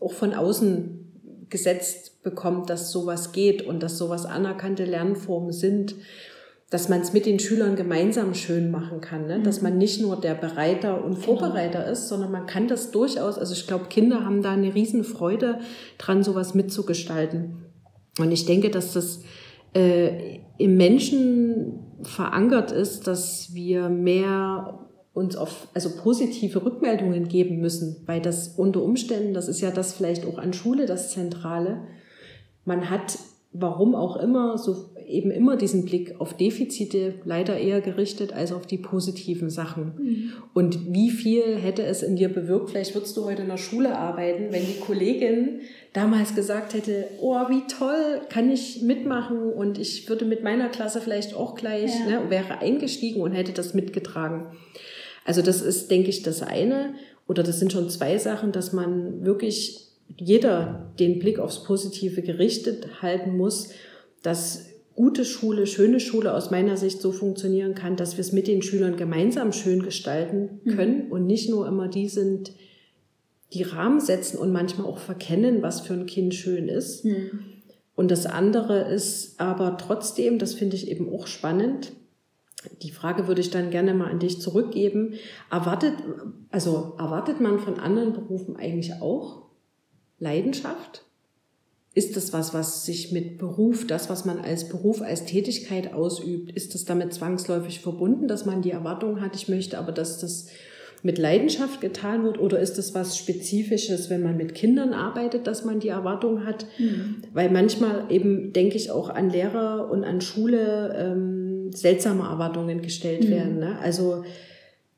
auch von außen gesetzt bekommt, dass sowas geht und dass sowas anerkannte Lernformen sind, dass man es mit den Schülern gemeinsam schön machen kann, ne? dass mhm. man nicht nur der Bereiter und genau. Vorbereiter genau. ist, sondern man kann das durchaus, also ich glaube, Kinder haben da eine Riesenfreude dran, sowas mitzugestalten. Und ich denke, dass das äh, im Menschen verankert ist, dass wir mehr uns auf also positive Rückmeldungen geben müssen, weil das unter Umständen, das ist ja das vielleicht auch an Schule das Zentrale, man hat, warum auch immer, so eben immer diesen Blick auf Defizite leider eher gerichtet als auf die positiven Sachen. Mhm. Und wie viel hätte es in dir bewirkt, vielleicht würdest du heute in der Schule arbeiten, wenn die Kollegin damals gesagt hätte, oh, wie toll, kann ich mitmachen und ich würde mit meiner Klasse vielleicht auch gleich, ja. ne, wäre eingestiegen und hätte das mitgetragen. Also das ist, denke ich, das eine. Oder das sind schon zwei Sachen, dass man wirklich jeder den Blick aufs Positive gerichtet halten muss, dass gute Schule, schöne Schule aus meiner Sicht so funktionieren kann, dass wir es mit den Schülern gemeinsam schön gestalten mhm. können mhm. und nicht nur immer die sind, die Rahmen setzen und manchmal auch verkennen, was für ein Kind schön ist. Mhm. Und das andere ist aber trotzdem, das finde ich eben auch spannend, die Frage würde ich dann gerne mal an dich zurückgeben. Erwartet, also erwartet man von anderen Berufen eigentlich auch Leidenschaft? Ist das was, was sich mit Beruf, das, was man als Beruf, als Tätigkeit ausübt, ist das damit zwangsläufig verbunden, dass man die Erwartung hat, ich möchte aber, dass das mit Leidenschaft getan wird oder ist das was Spezifisches, wenn man mit Kindern arbeitet, dass man die Erwartung hat? Mhm. Weil manchmal eben denke ich auch an Lehrer und an Schule ähm, seltsame Erwartungen gestellt mhm. werden. Ne? Also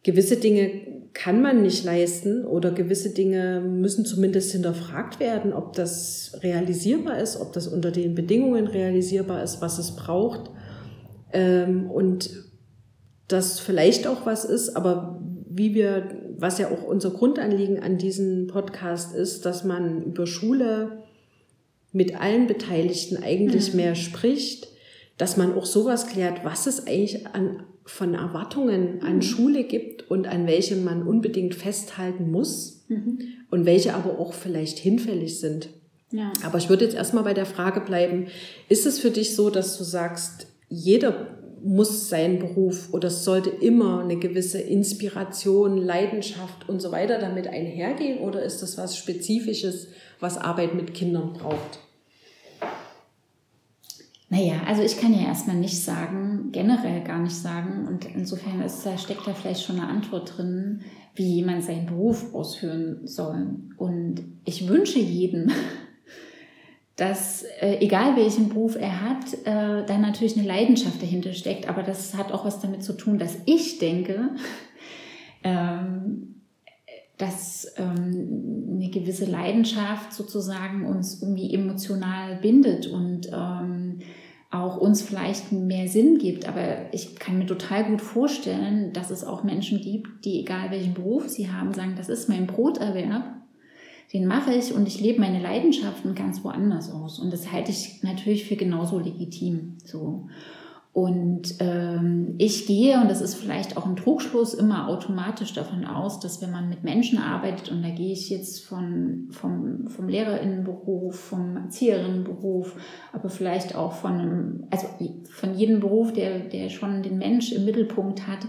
gewisse Dinge kann man nicht leisten oder gewisse Dinge müssen zumindest hinterfragt werden, ob das realisierbar ist, ob das unter den Bedingungen realisierbar ist, was es braucht. Ähm, und das vielleicht auch was ist, aber wie wir, was ja auch unser Grundanliegen an diesem Podcast ist, dass man über Schule mit allen Beteiligten eigentlich mhm. mehr spricht, dass man auch sowas klärt, was es eigentlich an, von Erwartungen an mhm. Schule gibt und an welche man unbedingt festhalten muss mhm. und welche aber auch vielleicht hinfällig sind. Ja. Aber ich würde jetzt erstmal bei der Frage bleiben, ist es für dich so, dass du sagst, jeder muss sein Beruf oder es sollte immer eine gewisse Inspiration, Leidenschaft und so weiter damit einhergehen oder ist das was Spezifisches, was Arbeit mit Kindern braucht? Naja, also ich kann ja erstmal nicht sagen, generell gar nicht sagen und insofern ist, da steckt da vielleicht schon eine Antwort drin, wie jemand seinen Beruf ausführen soll. Und ich wünsche jedem, dass äh, egal welchen Beruf er hat, äh, da natürlich eine Leidenschaft dahinter steckt. Aber das hat auch was damit zu tun, dass ich denke, ähm, dass ähm, eine gewisse Leidenschaft sozusagen uns irgendwie emotional bindet und ähm, auch uns vielleicht mehr Sinn gibt. Aber ich kann mir total gut vorstellen, dass es auch Menschen gibt, die egal welchen Beruf sie haben, sagen, das ist mein Broterwerb den mache ich und ich lebe meine Leidenschaften ganz woanders aus. Und das halte ich natürlich für genauso legitim. So. Und ähm, ich gehe, und das ist vielleicht auch ein Trugschluss, immer automatisch davon aus, dass wenn man mit Menschen arbeitet, und da gehe ich jetzt von, vom, vom Lehrerinnenberuf, vom Erzieherinnenberuf, aber vielleicht auch von, also von jedem Beruf, der, der schon den Mensch im Mittelpunkt hat,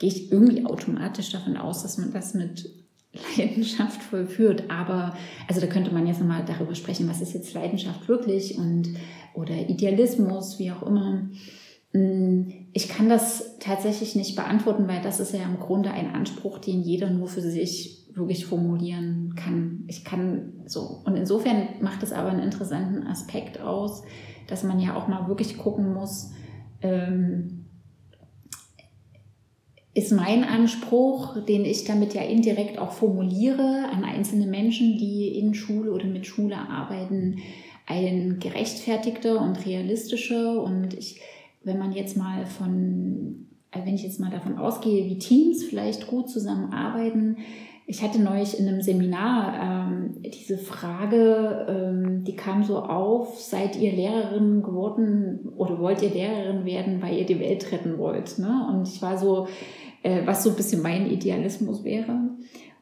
gehe ich irgendwie automatisch davon aus, dass man das mit Leidenschaft vollführt. Aber, also da könnte man jetzt nochmal darüber sprechen, was ist jetzt Leidenschaft wirklich und oder Idealismus, wie auch immer. Mm, ich kann das tatsächlich nicht beantworten, weil das ist ja im Grunde ein Anspruch, den jeder nur für sich wirklich formulieren kann. Ich kann so. Und insofern macht es aber einen interessanten Aspekt aus, dass man ja auch mal wirklich gucken muss, ähm, ist mein Anspruch, den ich damit ja indirekt auch formuliere an einzelne Menschen, die in Schule oder mit Schule arbeiten, ein gerechtfertigter und realistischer. Und ich, wenn man jetzt mal von wenn ich jetzt mal davon ausgehe, wie Teams vielleicht gut zusammenarbeiten, ich hatte neulich in einem Seminar ähm, diese Frage, ähm, die kam so auf, seid ihr Lehrerin geworden oder wollt ihr Lehrerin werden, weil ihr die Welt retten wollt? Ne? Und ich war so, äh, was so ein bisschen mein Idealismus wäre.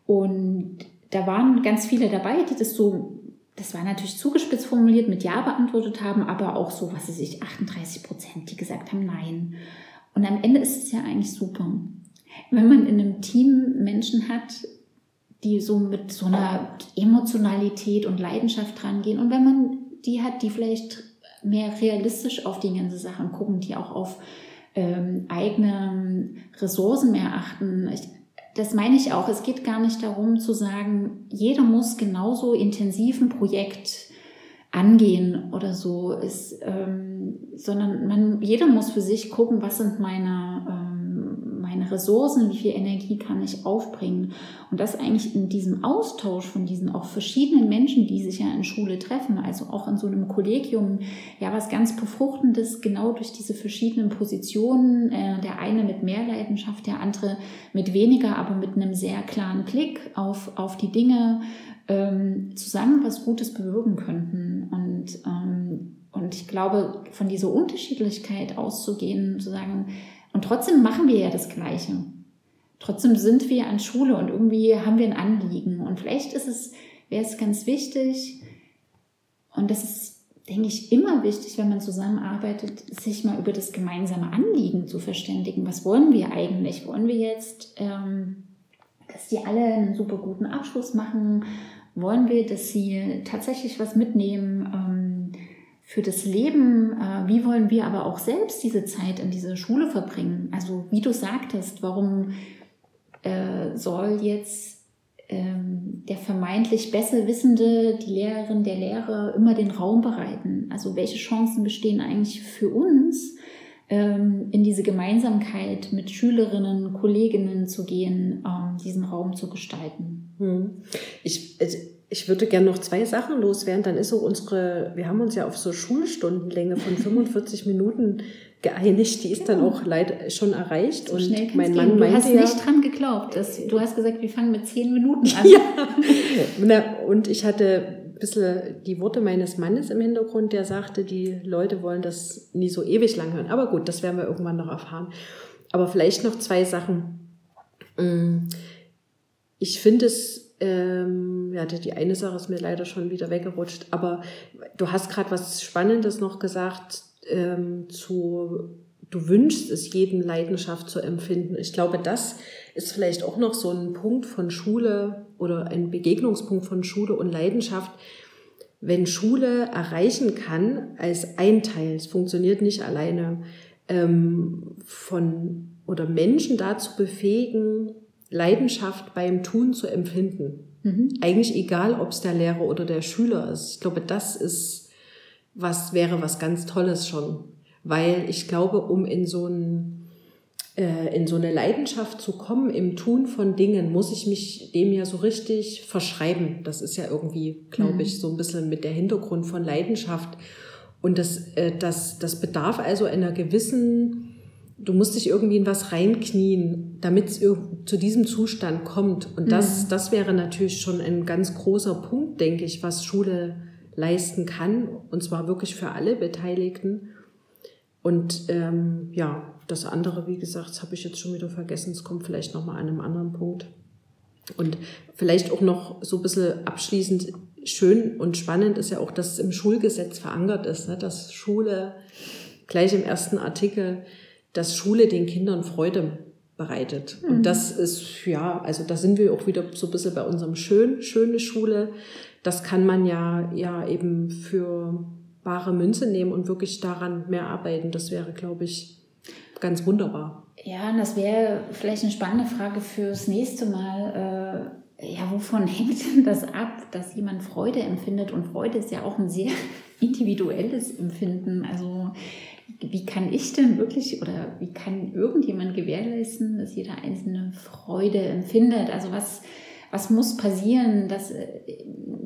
Und da waren ganz viele dabei, die das so, das war natürlich zugespitzt formuliert, mit Ja beantwortet haben, aber auch so, was weiß ich, 38 Prozent, die gesagt haben Nein. Und am Ende ist es ja eigentlich super. Wenn man in einem Team Menschen hat, die so mit so einer Emotionalität und Leidenschaft rangehen. Und wenn man die hat, die vielleicht mehr realistisch auf die ganze Sachen gucken, die auch auf ähm, eigene Ressourcen mehr achten. Ich, das meine ich auch. Es geht gar nicht darum zu sagen, jeder muss genauso intensiv ein Projekt angehen oder so, ist, ähm, sondern man, jeder muss für sich gucken, was sind meine meine Ressourcen, wie viel Energie kann ich aufbringen. Und das eigentlich in diesem Austausch von diesen auch verschiedenen Menschen, die sich ja in Schule treffen, also auch in so einem Kollegium, ja, was ganz Befruchtendes, genau durch diese verschiedenen Positionen, äh, der eine mit mehr Leidenschaft, der andere mit weniger, aber mit einem sehr klaren Blick auf, auf die Dinge, ähm, zusammen was Gutes bewirken könnten. Und, ähm, und ich glaube, von dieser Unterschiedlichkeit auszugehen, zu sagen, und trotzdem machen wir ja das Gleiche. Trotzdem sind wir an Schule und irgendwie haben wir ein Anliegen. Und vielleicht ist es, wäre es ganz wichtig, und das ist, denke ich, immer wichtig, wenn man zusammenarbeitet, sich mal über das gemeinsame Anliegen zu verständigen. Was wollen wir eigentlich? Wollen wir jetzt, ähm, dass die alle einen super guten Abschluss machen? Wollen wir, dass sie tatsächlich was mitnehmen? Ähm, für das Leben, äh, wie wollen wir aber auch selbst diese Zeit in dieser Schule verbringen? Also wie du sagtest, warum äh, soll jetzt ähm, der vermeintlich besser Wissende, die Lehrerin, der Lehrer immer den Raum bereiten? Also welche Chancen bestehen eigentlich für uns, ähm, in diese Gemeinsamkeit mit Schülerinnen, Kolleginnen zu gehen, ähm, diesen Raum zu gestalten? Hm. Ich, also ich würde gerne noch zwei Sachen loswerden. Dann ist so unsere, wir haben uns ja auf so Schulstundenlänge von 45 Minuten geeinigt. Die ist dann auch leider schon erreicht. So und mein Mann gehen. Du hast ja, nicht dran geglaubt. Dass, du hast gesagt, wir fangen mit zehn Minuten an. ja. und ich hatte ein bisschen die Worte meines Mannes im Hintergrund, der sagte, die Leute wollen das nie so ewig lang hören. Aber gut, das werden wir irgendwann noch erfahren. Aber vielleicht noch zwei Sachen. Mm, ich finde es ähm, ja, die eine Sache ist mir leider schon wieder weggerutscht, aber du hast gerade was Spannendes noch gesagt ähm, zu, du wünschst es jedem Leidenschaft zu empfinden. Ich glaube, das ist vielleicht auch noch so ein Punkt von Schule oder ein Begegnungspunkt von Schule und Leidenschaft. Wenn Schule erreichen kann als ein Teil, es funktioniert nicht alleine, ähm, von oder Menschen dazu befähigen, Leidenschaft beim Tun zu empfinden. Mhm. Eigentlich egal, ob es der Lehrer oder der Schüler ist. Ich glaube, das ist was wäre was ganz Tolles schon, weil ich glaube, um in so ein äh, in so eine Leidenschaft zu kommen im Tun von Dingen, muss ich mich dem ja so richtig verschreiben. Das ist ja irgendwie, glaube mhm. ich, so ein bisschen mit der Hintergrund von Leidenschaft. Und das, äh, das, das bedarf also einer gewissen du musst dich irgendwie in was reinknien, damit es zu diesem Zustand kommt. Und das, mhm. das wäre natürlich schon ein ganz großer Punkt, denke ich, was Schule leisten kann. Und zwar wirklich für alle Beteiligten. Und ähm, ja, das andere, wie gesagt, das habe ich jetzt schon wieder vergessen. Es kommt vielleicht nochmal an einem anderen Punkt. Und vielleicht auch noch so ein bisschen abschließend schön und spannend ist ja auch, dass es im Schulgesetz verankert ist, ne? dass Schule gleich im ersten Artikel dass Schule den Kindern Freude bereitet. Mhm. Und das ist, ja, also da sind wir auch wieder so ein bisschen bei unserem schön, schöne Schule. Das kann man ja, ja eben für wahre Münze nehmen und wirklich daran mehr arbeiten. Das wäre, glaube ich, ganz wunderbar. Ja, und das wäre vielleicht eine spannende Frage fürs nächste Mal. Äh, ja, wovon hängt denn das ab, dass jemand Freude empfindet? Und Freude ist ja auch ein sehr individuelles Empfinden. Also wie kann ich denn wirklich oder wie kann irgendjemand gewährleisten, dass jeder einzelne Freude empfindet? Also was, was muss passieren, dass äh,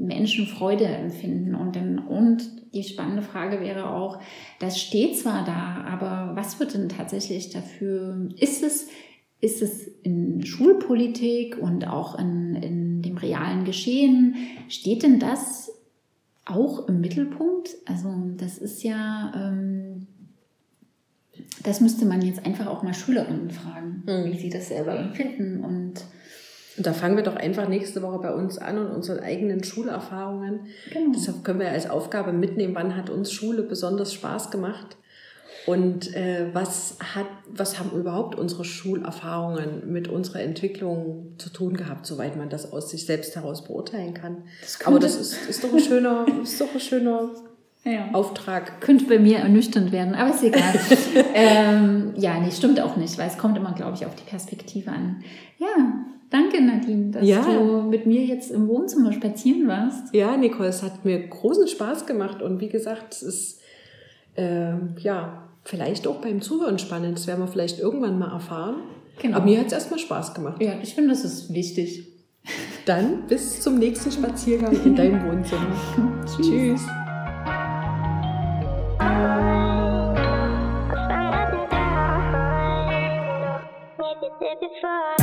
Menschen Freude empfinden. Und, dann, und die spannende Frage wäre auch, das steht zwar da, aber was wird denn tatsächlich dafür, ist es, ist es in Schulpolitik und auch in, in dem realen Geschehen, steht denn das auch im Mittelpunkt? Also das ist ja, ähm, das müsste man jetzt einfach auch mal Schülerinnen fragen, mhm. wie sie das selber empfinden und und da fangen wir doch einfach nächste Woche bei uns an und unseren eigenen Schulerfahrungen. Genau. Deshalb können wir als Aufgabe mitnehmen, wann hat uns Schule besonders Spaß gemacht und äh, was, hat, was haben überhaupt unsere Schulerfahrungen mit unserer Entwicklung zu tun gehabt, soweit man das aus sich selbst heraus beurteilen kann. Das Aber das ist, ist doch ein schöner, ist doch ein schöner ja. Auftrag. Könnte bei mir ernüchternd werden, aber ist egal. ähm, ja, nee, stimmt auch nicht, weil es kommt immer, glaube ich, auf die Perspektive an. Ja, Danke, Nadine, dass ja. du mit mir jetzt im Wohnzimmer spazieren warst. Ja, Nicole, es hat mir großen Spaß gemacht und wie gesagt, es ist äh, ja vielleicht auch beim Zuhören spannend. Das werden wir vielleicht irgendwann mal erfahren. Genau. Aber mir hat es erstmal Spaß gemacht. Ja, ich finde, das ist wichtig. Dann bis zum nächsten Spaziergang in deinem Wohnzimmer. Tschüss. Tschüss. satisfied.